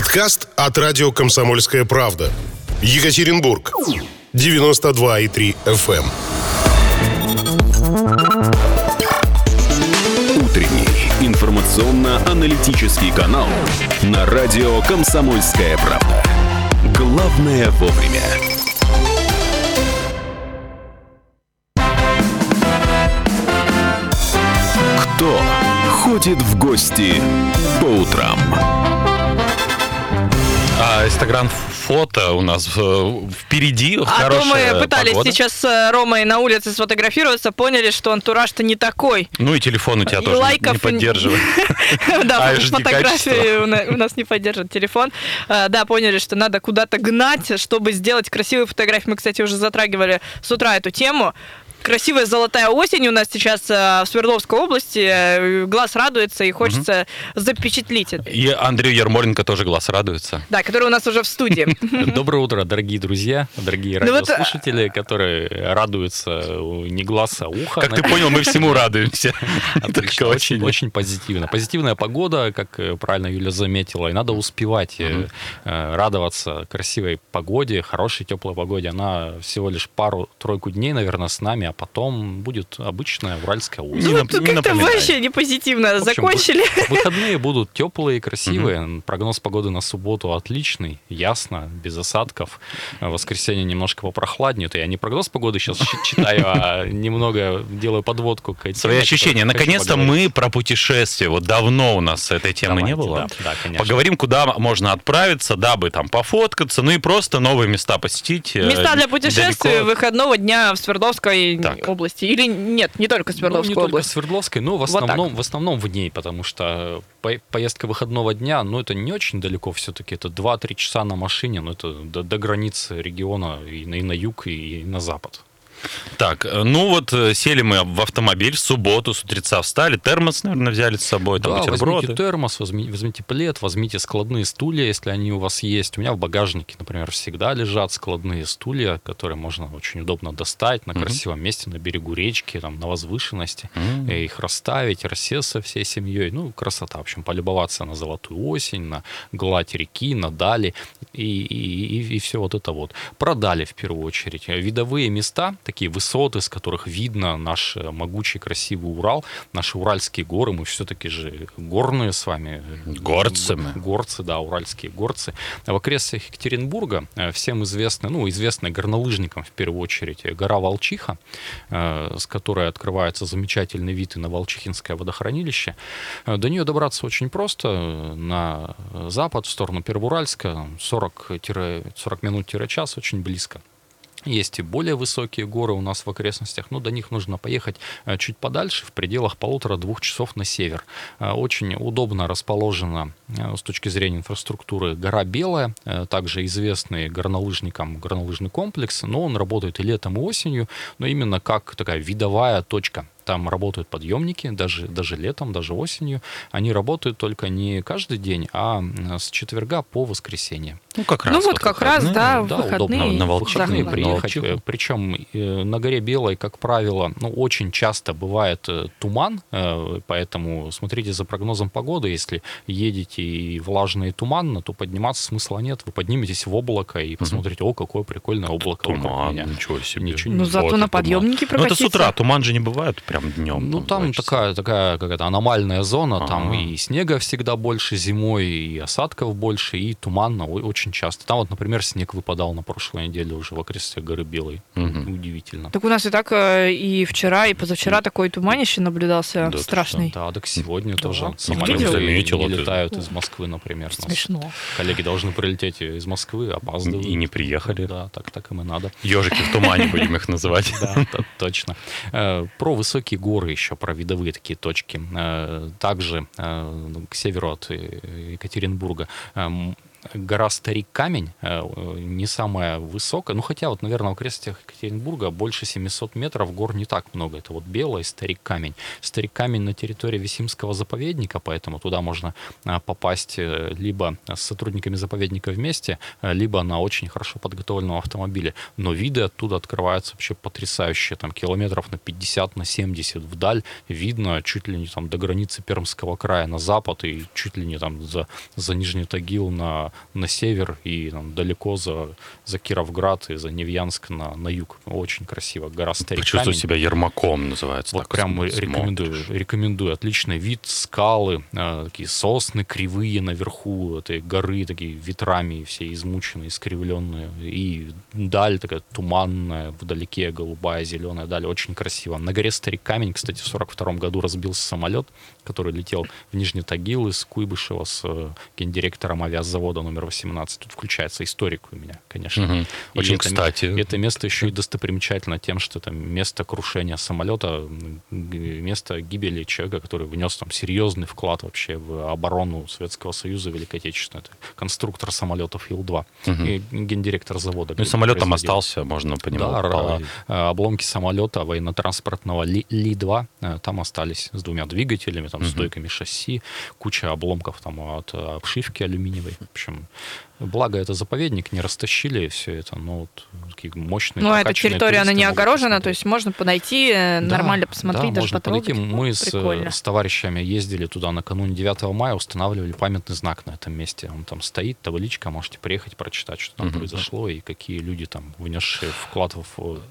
Подкаст от радио «Комсомольская правда». Екатеринбург. 92,3 FM. Утренний информационно-аналитический канал на радио «Комсомольская правда». Главное вовремя. Кто ходит в гости по утрам? А Инстаграм фото у нас э, впереди, А то мы пытались погода. сейчас с Ромой на улице сфотографироваться, поняли, что антураж-то не такой. Ну и телефон у тебя И тоже лайков не поддерживает. Да, HD фотографии у на- у нас не поддерживает телефон. А, Да, поняли, что надо куда-то гнать, чтобы сделать красивые фотографии. Мы, кстати, уже затрагивали с утра эту тему. Красивая золотая осень у нас сейчас э, в Свердловской области. Э, Глаз радуется и хочется запечатлить это. И Андрею Ермоленко тоже глаз радуется. Да, который у нас уже в студии. Доброе утро, дорогие друзья, дорогие Ну вот, радиослушатели, которые радуются э, не глаз, а ухо. Как ты понял, мы всему радуемся. Отлично, очень, очень позитивно. Позитивная погода, как э, правильно Юля заметила, и надо успевать э, э, радоваться красивой погоде, хорошей теплой погоде. Она всего лишь пару-тройку дней, наверное, с нами, а потом будет обычная уральская осень. Ну, вот не как-то вообще не позитивно В общем, закончили. Выходные будут теплые, красивые. Прогноз погоды на субботу отличный, ясно, без осадков. В воскресенье немножко попрохладнее. Это я не прогноз погоды сейчас читаю, а немного делаю подводку к Свои теме, ощущения. Наконец-то мы про путешествие. Вот давно у нас этой темы не было. да, да, конечно. Поговорим, куда можно отправиться, дабы там пофоткаться, ну и просто новые места посетить. э, Места для путешествий далеко. выходного дня в Свердловской Так. области. Или нет, не только Ну, Свердловской не только области. Свердловской, но в Вот так. основном, в основном в ней, потому что по- поездка выходного дня, ну, это не очень далеко все-таки, это 2-3 часа на машине, но это до, до границы региона и на, и на юг, и на запад. Так, э, ну вот э, сели мы в автомобиль в субботу, с утреца встали, термос, наверное, взяли с собой, там Да, бутерброды. возьмите термос, возьми- возьмите плед, возьмите складные стулья, если они у вас есть. У меня в багажнике, например, всегда лежат складные стулья, которые можно очень удобно достать на красивом месте, на берегу речки, там, на возвышенности, и их расставить, рассесться всей семьей. Ну, красота, в общем, полюбоваться на золотую осень, на гладь реки, на дали и, и, все вот это вот. Продали в первую очередь. Видовые места, такие высоты, с которых видно наш э, могучий красивый Урал, наши уральские горы, мы все-таки же горные с вами. Горцы мы. Горцы, да, уральские горцы. В окрестностях Екатеринбурга э, всем известны, ну, известны горнолыжникам в первую очередь, э, гора Волчиха, с которой открывается замечательный вид и на Волчихинское водохранилище. До нее добраться очень просто. На запад, в сторону Первоуральска, 40-40 минут-час, очень близко. Есть и более высокие горы у нас в окрестностях, но до них нужно поехать э, чуть подальше, в пределах полутора-двух часов на север. Э, Очень удобно расположена э, с точки зрения инфраструктуры гора Белая, также известный горнолыжникам горнолыжный комплекс, но он работает и летом, и осенью, но именно как такая видовая точка. Там работают подъемники, даже, даже летом, даже осенью. Они работают только не каждый день, а с четверга по воскресенье. Ну, как раз. Ну вот как раз, да, Да, выходные. удобно на в Волчиху, выходные на приехать. Волчиху. Э, Причем э, на горе Белой, как правило, ну, очень часто бывает э, туман, э, поэтому смотрите за прогнозом погоды. Если едете и влажно и туманно, то подниматься смысла нет. Вы подниметесь в облако и посмотрите, о, какое прикольное облако. Туман, меня». ничего себе. Ничего Ну не зато Вот на подъемнике Ну, это с прокатиться. утра, туман же не бывает прям днем. Ну, там часа. такая, такая какая-то аномальная зона, там Ага. и снега всегда больше зимой, и осадков больше, и туманно о- очень часто. Там вот, например, снег выпадал на прошлой неделе уже в окрестностях горы Белой. Мгм. Удивительно. Так у нас и так э, и вчера, и позавчера такой туманище наблюдался Да страшный. Да, так сегодня тоже Видел? самолеты не ты- летают из Москвы, например. Смешно. Коллеги должны прилететь из Москвы, опаздывают. И не приехали. Да, так, так им и надо. Ежики в тумане будем их называть. Да, точно. Э, Про высокие горы еще, про видовые такие точки. Э, Также к северу от Екатеринбурга эм, гора Старик Камень, э, э, не самая высокая, ну хотя вот, наверное, в окрестностях Екатеринбурга больше 700 метров гор не так много. Это вот Белый Старик Камень. Старик Камень на территории Висимского заповедника, поэтому туда можно а, попасть э, либо с сотрудниками заповедника вместе, э, либо на очень хорошо подготовленном автомобиле. Но виды оттуда открываются вообще потрясающие. Там километров на 50, на 70 вдаль видно чуть ли не там до границы Пермского края на запад и чуть ли не там за, за Нижний Тагил на, на север и там, далеко за, за Кировград и за Невьянск на, на юг. Очень красиво. Гора Старик Почувствуй себя Ермаком, называется. Вот так прям смотришь. рекомендую, рекомендую. Отличный вид, скалы, э, такие сосны кривые наверху этой горы, такие ветрами все измученные, искривленные. И даль такая туманная, вдалеке голубая, зеленая даль, очень красиво. На горе Старик Камень, кстати, в 42 году разбился самолет, который летел в Нижний Тагил из Куйбышева с э, гендиректором авиазавода номер 18. Тут включается историк у меня, конечно. И Очень это- кстати. и это место еще и достопримечательно тем, что это место крушения самолета, место гибели человека, который внес там серьезный вклад вообще в оборону Советского Союза Великой Отечественной. Это конструктор самолетов Ил-2 и гендиректор завода. Ну и самолет там остался, можно по нему Да, полазить. э, обломки самолета военно-транспортного Ли- Ли-2 э, там остались с двумя двигателями, там, стойками шасси, куча обломков там от э, обшивки алюминиевой. В общем, общем, благо это заповедник, не растащили все это, но вот такие мощные Ну, а эта территория, она не огорожена, посмотреть. то есть можно подойти, э, Да, нормально посмотреть, да, даже можно потрогать. подойти. Ну, Мы с, прикольно. с товарищами ездили туда накануне 9 мая, устанавливали памятный знак на этом месте. Он там стоит, табличка, можете приехать, прочитать, что там произошло и какие люди там внесшие вклад в,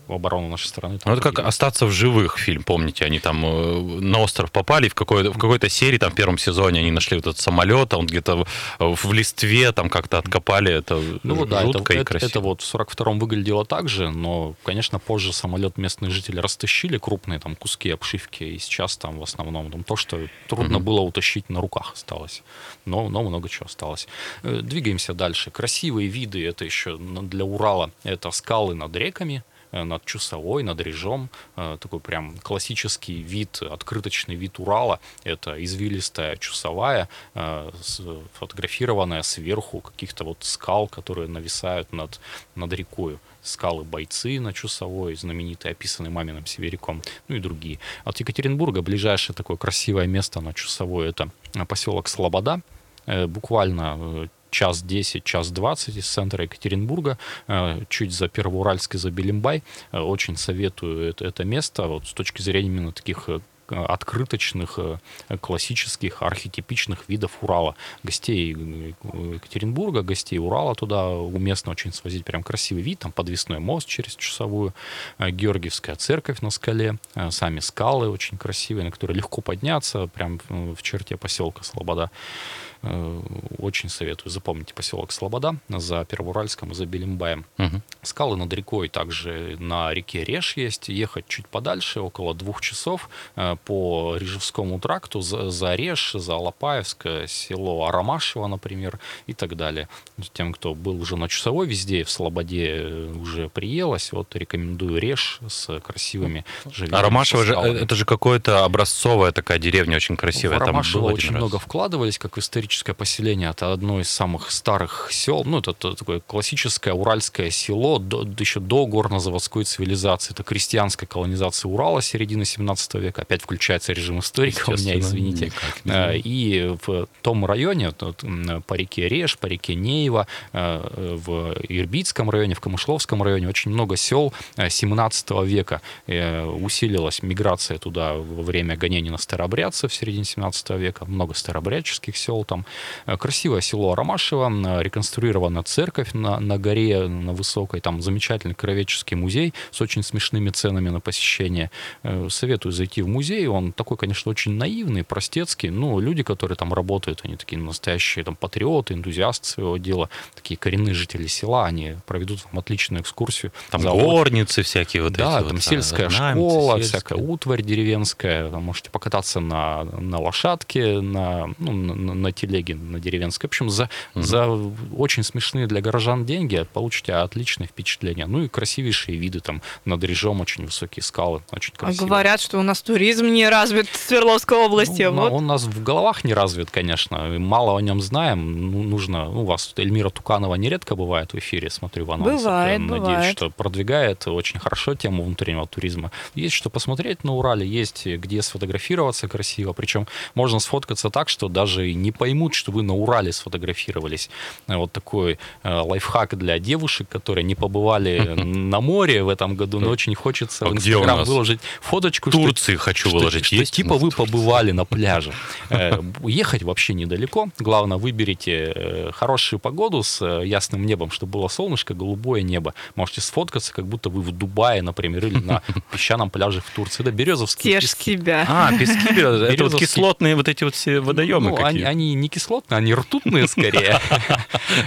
в оборону нашей страны. Ну, это как. «Остаться в живых» фильм, помните? Они там э, на остров попали, в какой-то, в какой-то серии, там, в первом сезоне они нашли вот этот самолет, а он где-то в, в листве там как-то откопали. Это Ну да, это, жутко и это- красиво. это вот в 42-м выглядело так же, но, конечно, позже самолет местные жители растащили крупные там куски обшивки, и сейчас там в основном там, то, что трудно было утащить на руках осталось. Но, но много чего осталось. Э, Двигаемся дальше. Красивые виды, это еще на- для Урала, это скалы над реками, над Чусовой, над Режом. Э, Такой прям классический вид, открыточный вид Урала. Это извилистая Чусовая, э, с- фотографированная сверху каких-то вот скал, которые нависают над, над рекой. Скалы Бойцы на Чусовой, знаменитые, описанные маминым северяком, ну и другие. От Екатеринбурга ближайшее такое красивое место на Чусовой это э, поселок Слобода. Э, Буквально э, час 10, час 20 из центра Екатеринбурга, э, чуть за Первоуральской, за Белимбай. Э, Очень советую это, место вот, с точки зрения именно таких э, открыточных, классических, архетипичных видов Урала. Гостей Екатеринбурга, гостей Урала туда уместно очень свозить. Прям красивый вид. Там подвесной мост через Часовую, Георгиевская церковь на скале, сами скалы очень красивые, на которые легко подняться, прям в черте поселка Слобода. Э, Очень советую. Запомните поселок Слобода за Первоуральском и за Белимбаем. Мгм. Скалы над рекой также на реке Реж есть. Ехать чуть подальше, около двух часов э, по Рижевскому тракту за, за Реж, за Алапаевск, село Арамашево, например, и так далее. Тем, кто был уже на Часовой везде, в Слободе э, уже приелось, вот рекомендую Реж с красивыми живыми А Ромашево же, это же какое-то образцовая такая деревня, очень красивая. В Там был один очень раз. много вкладывались, как в историческое поселение. Это одно из самых старых сел. Ну, это, т- такое классическое уральское село, до- еще до горнозаводской цивилизации. Это крестьянская колонизация Урала середины 17 века. Опять включается режим историка у меня, извините. никак Э. И в том районе, по реке Реж, по реке Неева, э, в Ирбитском районе, в Камышловском районе очень много сел э, 17 века. Э, Усилилась миграция туда во время гонений на старообрядцев в середине 17 века. Много старообрядческих сел там. Э, Красивое село Ромашево, э, реконструирована церковь на, на горе, на высокой. Там замечательный кровеческий музей с очень смешными ценами на посещение. Э, Советую зайти в музей. Он такой, конечно, очень наивный, простецкий. Но люди, которые там работают, они такие настоящие там патриоты, энтузиасты своего дела, такие коренные жители села. Они проведут вам отличную экскурсию. Там горницы всякие вот да, эти там вот, сельская орнаменты, школа, сельская. всякая утварь деревенская. Там можете покататься на, на лошадке, на, ну, на, на телеге телеги на деревенской. В общем, за, за очень смешные для горожан деньги получите отличное впечатление. Ну и красивейшие виды, там над Режом очень высокие скалы, очень А красиво. говорят, что у нас туризм не развит в Свердловской области. Ну, вот. Он у нас в головах не развит, конечно. Мало о нем знаем. Ну, нужно. Ну, у вас Эльмира Туканова нередко бывает в эфире, смотрю в анонсах. Бывает, Я Надеюсь, бывает. что продвигает очень хорошо тему внутреннего туризма. Есть что посмотреть на Урале, есть где сфотографироваться красиво. Причем можно сфоткаться так, что даже и не поймут, что вы на Урале сфотографировались. Э, Вот такой э, лайфхак для девушек, которые не побывали на море в этом году, но очень хочется А в Инстаграм выложить фоточку. Что- Турции хочу что- выложить. что Есть? типа вы побывали на пляже. Э, Ехать вообще недалеко. Главное, выберите хорошую погоду с ясным небом, чтобы было солнышко, голубое небо. Можете сфоткаться, как будто вы в Дубае, например, или на песчаном пляже в Турции. Это березовские Тешь пески. себя. А, пески березовые. Это вот кислотные вот эти вот все водоемы Ну, они, какие. они не кислотные, они ртутные скорее.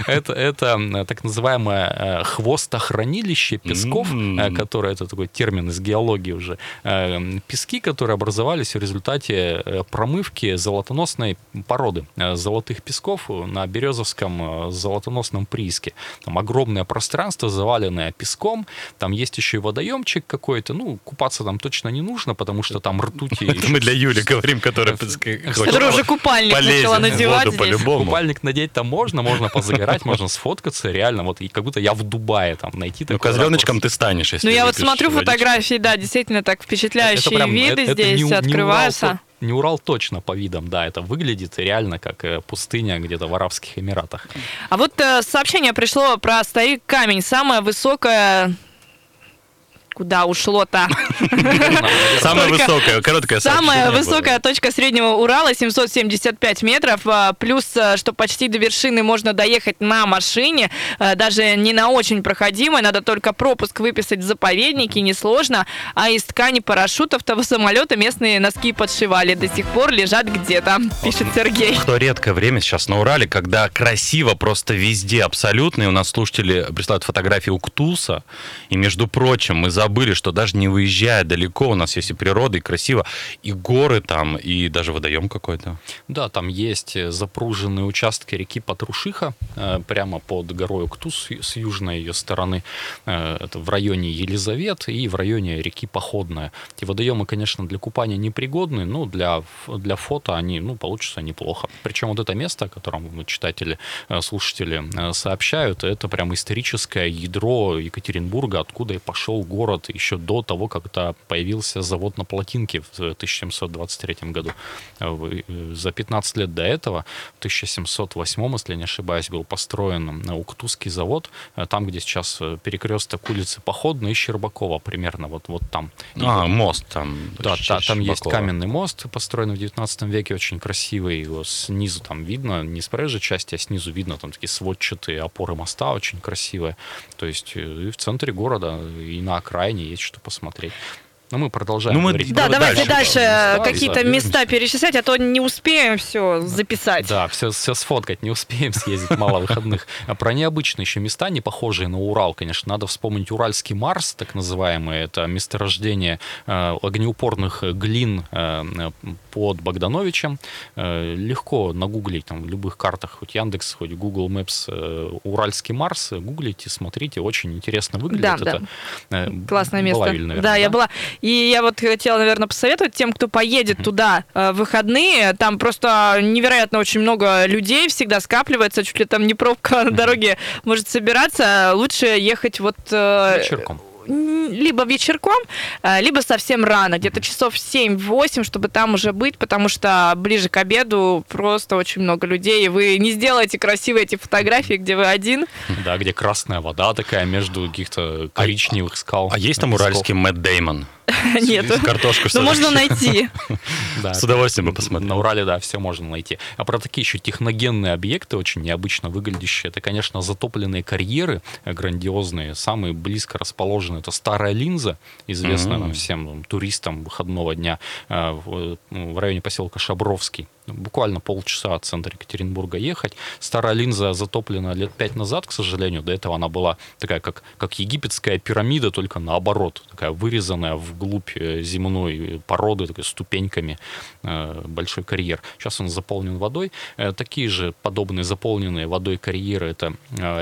Это, это так называемое э, хвостохранилище песков, э, которое, это такой термин из геологии уже. Э, Пески, которые образовались в результате промывки золотоносной породы золотых песков на Березовском золотоносном прииске. Там огромное пространство, заваленное песком, там есть еще и водоемчик какой-то, ну, купаться там точно не нужно, потому что там ртути... Это мы для Юли говорим, которая Которая уже купальник начала надевать воду по-любому. Купальник надеть там можно, можно позагорать, можно сфоткаться, реально, вот и как будто я в Дубае там найти Ну, такой козленочком ракурс. ты станешь, если Ну, я вот смотрю фотографии, да, действительно так впечатляющие виды здесь открываются. Не Урал точно по видам, да, это выглядит реально как э, пустыня где-то в Арабских Эмиратах. А вот э, сообщение пришло про старик камень. Самая высокая... Куда ушло-то? Самая высокая, короткая Самая высокая точка среднего Урала 775 метров, а, плюс, а, что почти до вершины можно доехать на машине, а, даже не на очень проходимой, надо только пропуск выписать в заповеднике, несложно, а из ткани парашютов того самолета местные носки подшивали, до сих пор лежат где-то, пишет Сергей. Что редкое время сейчас на Урале, когда красиво просто везде абсолютно. И у нас слушатели присылают фотографии Уктуса. И, между прочим, мы забыли, что даже не выезжая далеко, у нас есть и природа, и красиво, и горы там, и даже водоем какой-то. Да, там есть э, запруженные участки реки Патрушиха, э, прямо под горой Уктус с южной ее стороны. Э, Это в районе Елизавет и в районе реки Походная. Эти водоемы, конечно, для купания непригодны, но для, для фото они, ну, получатся неплохо. Причем вот это место, о котором читатели, слушатели сообщают, это прям историческое ядро Екатеринбурга, откуда и пошел город еще до того, когда появился завод на Плотинке в 1723 году. Э, За 15 лет до этого, в 1708, если не ошибаюсь, был построен э, Уктусский завод, э, там, где сейчас перекресток улицы Походной и Щербакова, примерно вот, вот там. И А, вот- мост там. да, та- там есть каменный мост, построенный в 19 веке, очень красивый. Его снизу там видно, не с проезжей части, а снизу видно там такие сводчатые опоры моста, очень красивые. То есть и в центре города, и на окраине есть что посмотреть. Но мы продолжаем Ну, мы- говорить. Да, Давай давайте дальше, дальше да, какие-то да, места перечислять, а то не успеем все записать. Да, все, все сфоткать не успеем съездить, мало выходных. А про необычные еще места, не похожие на Урал, конечно, надо вспомнить Уральский Марс, так называемый. Это месторождение э, огнеупорных глин э, под Богдановичем. Э, легко нагуглить там в любых картах, хоть Яндекс, хоть Google Maps, э, Уральский Марс, гуглите, смотрите, очень интересно выглядит. Да, Это, э, Классное место. была, наверное, да, я была. И я вот хотела, наверное, посоветовать тем, кто поедет туда э, в выходные. Там просто невероятно очень много людей всегда скапливается, чуть ли там не пробка на дороге может собираться. Лучше ехать вот... э, Вечерком. Либо вечерком, э, либо совсем рано, где-то часов 7-8, чтобы там уже быть, потому что ближе к обеду просто очень много людей, и вы не сделаете красивые эти фотографии, где вы один. Да, где красная вода такая между каких-то коричневых скал. А есть там уральский Мэтт Деймон? Нет. Картошку, что Ну, можно найти. С удовольствием бы посмотрел. На Урале, да, все можно найти. А про такие еще техногенные объекты, очень необычно выглядящие, это, конечно, затопленные карьеры э, грандиозные. Самые близко расположены это Старая Линза, известная нам Мгм. всем там, туристам выходного дня э, в, в районе поселка Шабровский. Буквально полчаса от центра Екатеринбурга ехать. Старая линза затоплена лет пять назад, к сожалению. До этого она была такая, как, как египетская пирамида, только наоборот. Такая вырезанная вглубь э, земной породы, такой, ступеньками, э, большой карьер. Сейчас он заполнен водой. Э, такие же подобные заполненные водой карьеры это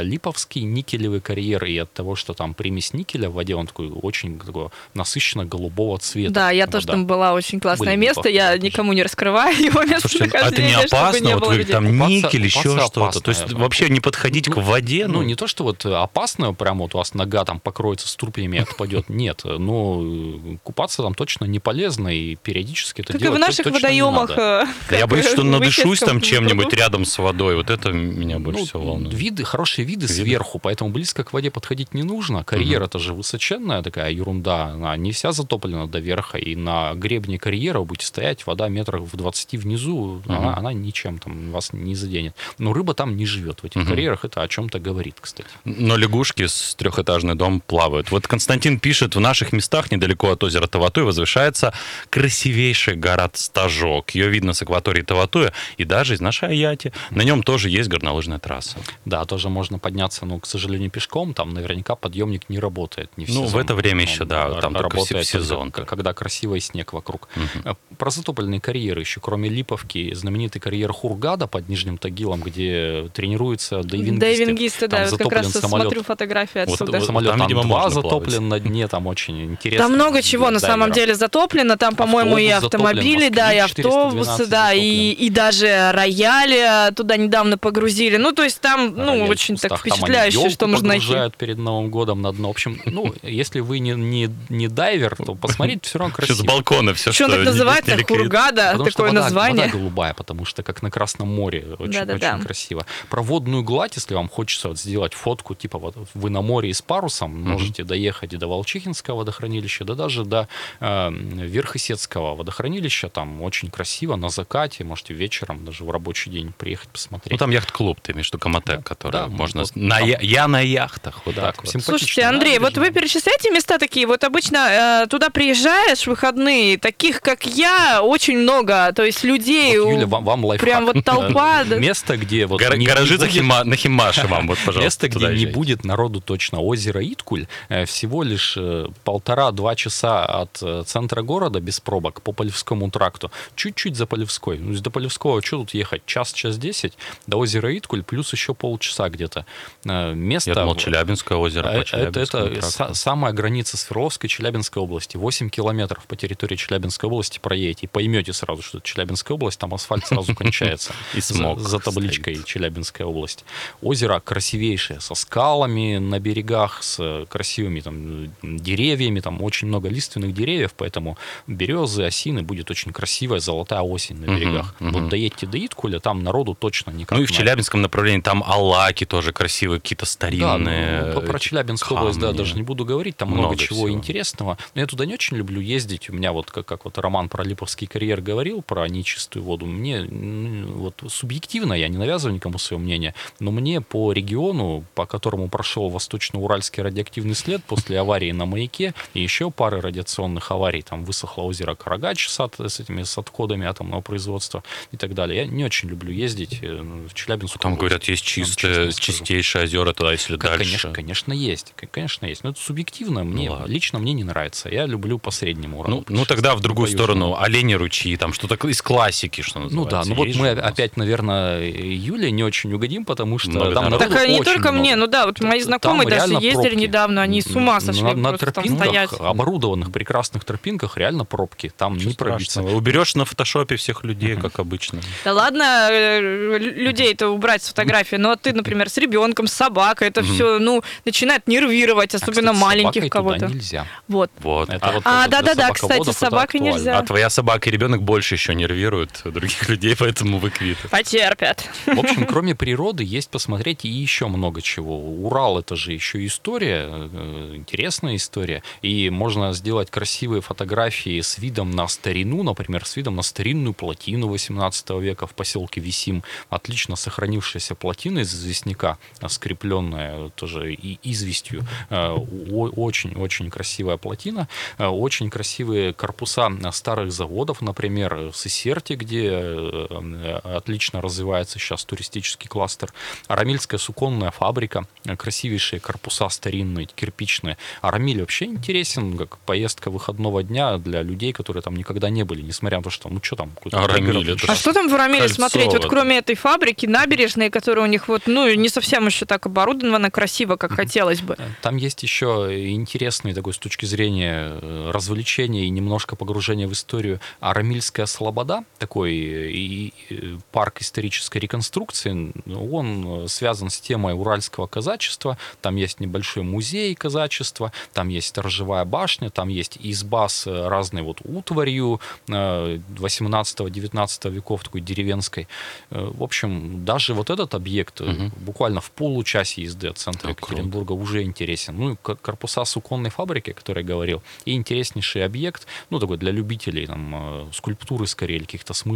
Липовский никелевый карьер, и от того, что там примесь никеля в воде, он такой очень такого насыщенно голубого цвета. Да, я вода. тоже там была очень классное Были место. Я никому не раскрываю его Слушайте, а это не опасно? не Вот вы там Купаться- никель, еще что-то. То есть вообще не подходить к воде? Ну, не то, что вот опасно, прям вот у вас нога там покроется струпьями и отпадет. Нет, но э, купаться там точно не полезно, и периодически это Как и делать в наших водоемах. надо. э, я боюсь, что надышусь там чем-нибудь рядом с водой. Вот это меня больше Ну, всего волнует. виды, хорошие виды, Виды. сверху, поэтому близко к воде подходить не нужно. Карьера это же высоченная такая ерунда, она не вся затоплена до верха, и на гребне карьера вы будете стоять, вода метрах в 20 внизу, она, она ничем там вас не заденет. Но рыба там не живет в этих Мгм. карьерах, это о чем-то говорит, кстати. Но лягушки с трехэтажный дом плавают. Вот Константин пишет, в наших местах недалеко от озера Таватуй возвышается красивейший город Стажок. Ее видно с акватории Таватуя и даже из нашей Аяти. На нем тоже есть горнолыжная трасса. Да, тоже можно подняться, но, к сожалению, пешком. Там наверняка подъемник не работает. Не в Ну, в сезон. это время еще, да, там только в работает сезон. только когда красивый снег вокруг. Э, Про затопленные карьеры еще, кроме Липовки, знаменитый карьер Хургада под Нижним Тагилом, где тренируются дайвингисты. Дайвингисты, да, Там я вот как раз самолет. смотрю фотографии отсюда. вот Самолет там, там, видимо, два можно затоплен на дне, там очень интересно. Там много чего на самом деле затоплено. Там, по-моему, и затоплен, автомобили, да, и автобусы, 412 да, и, и даже рояли туда недавно погрузили. Ну, то есть там, ну, Рояль очень так впечатляюще, что можно найти. перед Новым годом на дно. В общем, ну, если вы не, не, не дайвер, то посмотрите, все равно Все красиво. с балкона, все, Что он так называется? Хургада, Потому что такое вода, название. Голубая, потому что как на Красном море очень, Да-да-да. очень красиво. Про водную гладь, если вам хочется вот сделать фотку, типа вот вы на море и с парусом, можете доехать и до Волчихинского водохранилища, да даже до э, Верхосецкого водохранилища, там очень красиво, на закате, можете вечером даже в рабочий день приехать посмотреть. Ну, там яхт-клуб, ты имеешь в виду Коматек, который Да, можно... вот на там. я, я на яхтах, вот Да, так вот. Слушайте, Андрей, вот вы перечисляете места такие, вот обычно э, туда приезжаешь в выходные, таких, как я, очень много, то есть людей, Вот, у- Юля, вам, вам лайфхак. прям вот толпа, да. Место, где вот не- гаражи будет- Хима- на Химаше вам, вот, пожалуйста, Место, где не будет народу точно. Озеро Иткуль. э, Всего лишь э, полтора-два часа от э, центра города без пробок по Полевскому тракту. Чуть-чуть за Полевской. Ну, до Полевского что тут ехать? Час, час десять. До озера Иткуль плюс еще полчаса где-то. Место... Я думал, Челябинское озеро. Это, это са- самая граница Свердловской и Челябинской области. 8 километров по территории Челябинской области проедете. И поймете сразу, что это Челябинская область, там асфальт сразу кончается. И смог За табличкой. Челябинская область. Озеро красивейшее, со скалами на берегах, с красивыми там деревьями, там очень много лиственных деревьев, поэтому березы, осины, будет очень красивая золотая осень на берегах. Вот доедьте до Иткуля, там народу точно никак Ну и в Челябинском направлении там Алаки тоже красивые, какие-то старинные. ну, про эти Челябинскую область, да, даже не буду говорить, там много, чего интересного. Но я туда не очень люблю ездить. У меня вот, как, как вот Роман про Липовский карьер говорил, про нечистую воду, мне вот субъективно, я не навязываю никому свое мнение, но мне по региону, по которому прошел Восточно-Уральский радиоактивный след после аварии на маяке и еще пары радиационных аварий, там высохло озеро Карагач с, от- с этими с отходами атомного производства и так далее. Я не очень люблю ездить э, в Челябинску. Там, говорят, есть чистые, чистейшие озера туда, если К- дальше. Конечно, конечно, есть. Конечно, есть. Но это субъективно. Мне, ладно. лично мне не нравится. Я люблю по среднему уровню. Ну, ну тогда в другую По сторону олени ручьи, там что-то из классики, что Ну называется. да, ну вот мы опять, наверное, Юле не очень угодим, потому что Много там народу. Так а не только мне, много. ну да, вот мои Там знакомые даже реально ездили пробки. недавно, они с ума сошли На, на там тропинках, стоять. оборудованных прекрасных тропинках, реально пробки. Там Ничего не пробиться. Уберешь на фотошопе всех людей, как обычно. Да ладно, э, лю- людей-то убрать с фотографии, но ты, например, с ребенком, с собакой, это все, ну, начинает нервировать, А, особенно маленьких кого-то. нельзя. Вот. Вот. Это вот А, да-да-да, кстати, с собакой нельзя. А твоя собака и ребенок больше еще нервируют других людей, поэтому вы квиты. Потерпят. В общем, кроме природы есть посмотреть и еще много чего. Урал это же еще история, э, интересная история. И можно сделать красивые фотографии с видом на старину, например, с видом на старинную плотину 18 века в поселке Висим. Отлично сохранившаяся плотина из известняка, скрепленная тоже и известью. Э, Очень-очень красивая плотина. Э, Очень красивые корпуса старых заводов, например, в Сесерте, где э, э, отлично развивается сейчас туристический кластер. Арамильская суконная фабрика, э, красивейшие корпуса старинные, кирпичные. Арамиль вообще интересен, как по- поездка выходного дня для людей, которые там никогда не были, несмотря на то, что, ну что там, какой-то А пригород. Рамиль, это А что там в Рамиле Кольцо смотреть? Вот кроме этой фабрики, набережной, которая у них вот, ну, не совсем еще так оборудована красиво, как хотелось бы. Там есть еще интересный такой с точки зрения э, развлечения и немножко погружения в историю Арамильская Слобода, такой э, и, э, парк исторической реконструкции. Он э, связан с темой уральского казачества. Там есть небольшой музей казачества, там есть сторожевая башня, там есть изба с разной вот утварью 18-19 веков, такой деревенской. В общем, даже вот этот объект э, буквально в получасе езды от центра круто. Екатеринбурга уже интересен. Ну, корпуса суконной фабрики, о которой я говорил, и интереснейший объект, ну, такой для любителей, там, скульптуры, скорее, каких-то смыслов.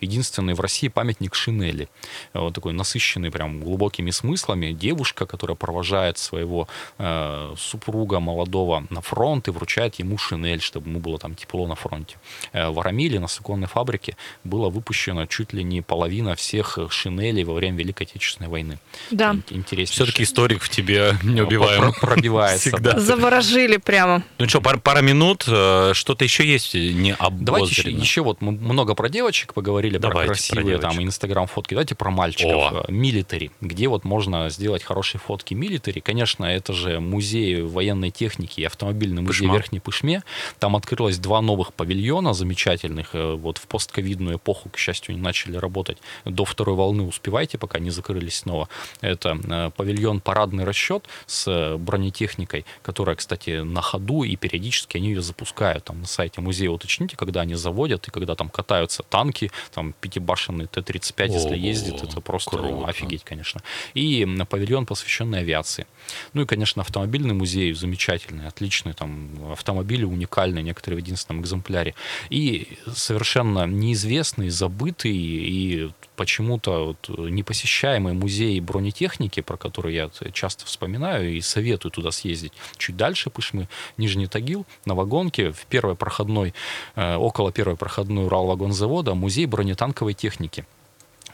Единственный в России памятник Шинели. Э, Вот такой насыщенный прям глубокими смыслами. Девушка, которая провожает своего э, супруга молодого на фронт и вручает ему шинель, чтобы ему было там тепло на фронте. Э, в Арамиле на суконной фабрике было выпущено чуть ли не половина всех э, шинелей во время Великой Отечественной войны. Да. Ин- Интереснейшее. Все-таки историк в тебе не убиваем. Про- пробивается. Всегда. Заворожили прямо. Ну что, пара, пара минут, э, что-то еще есть не Давайте еще, обозрено? еще вот мы много про девочек поговорили, Давайте про про красивые там девочек. инстаграм-фотки. Давайте про мальчиков. О. Э, Милитари. Где вот можно сделать хорошие фотки милитари. Конечно, это же музей военной техники и автомобильный музей Пышма. Верхней Пышме. Там открылось два новых павильона замечательных. Э, Вот в постковидную эпоху, к счастью, они начали работать. До второй волны успевайте, пока не закрылись снова. Это э, павильон парадный расчет с бронетехникой, которая, кстати, на ходу, и периодически они ее запускают. Там на сайте музея уточните, когда они заводят, и когда там катаются танки, там пятибашенный Т-35, если ездит, это просто круто. офигеть, конечно. И павильон, посвященный авиации. Ну и, конечно, автомобильный музей замечательный, отличный, там автомобили уникальные, некоторые в единственном экземпляре. И совершенно неизвестный, забытый и почему-то вот непосещаемый музей бронетехники, про который я часто вспоминаю и советую туда съездить. Чуть дальше Пышмы, Нижний Тагил, на вагонке, в первой проходной, э, около первой проходной Уралвагонзавода, музей бронетанковой техники.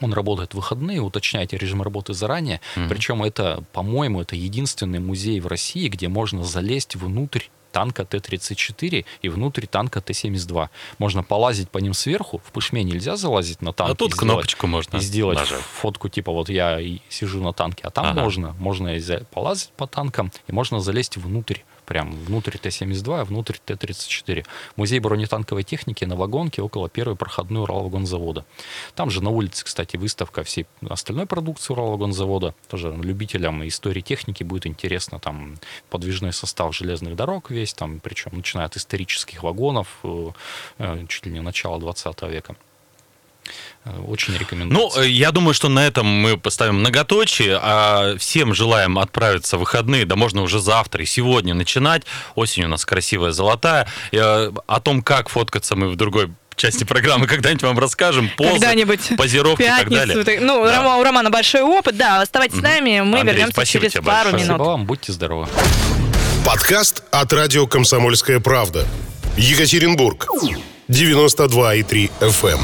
Он работает в выходные, уточняйте режим работы заранее. Причем это, по-моему, это единственный музей в России, где можно залезть внутрь танка Т-34 и внутрь танка Т-72. Можно полазить по ним сверху. В Пышме нельзя залазить на танк. А тут сделать- кнопочку можно И сделать нажать. фотку типа вот я сижу на танке. А там Ага. можно. Можно полазить по танкам, и можно залезть внутрь. Прям внутрь Т-72, а внутрь Т-34. Музей бронетанковой техники на вагонке около первой проходной Уралвагонзавода. Там же на улице, кстати, выставка всей остальной продукции Уралвагонзавода. Тоже любителям истории техники будет интересно. Там подвижной состав железных дорог весь, там, причем начиная от исторических вагонов, э, э, чуть ли не начала 20 века. Э, Очень рекомендую. Ну, э, я думаю, что на этом мы поставим многоточие, а всем желаем отправиться в выходные, да можно уже завтра и сегодня начинать. Осень у нас красивая, золотая. Э, О том, как фоткаться, мы в другой части программы когда-нибудь вам расскажем. Позы, Когда-нибудь. позировки и так Пятницу. далее. так- Ну, Да. У Романа большой опыт, да. Оставайтесь с нами, мы Андрей, вернемся спасибо через тебе пару большое. Спасибо минут. вам, будьте здоровы. Подкаст от радио «Комсомольская правда». Екатеринбург. 92,3 FM.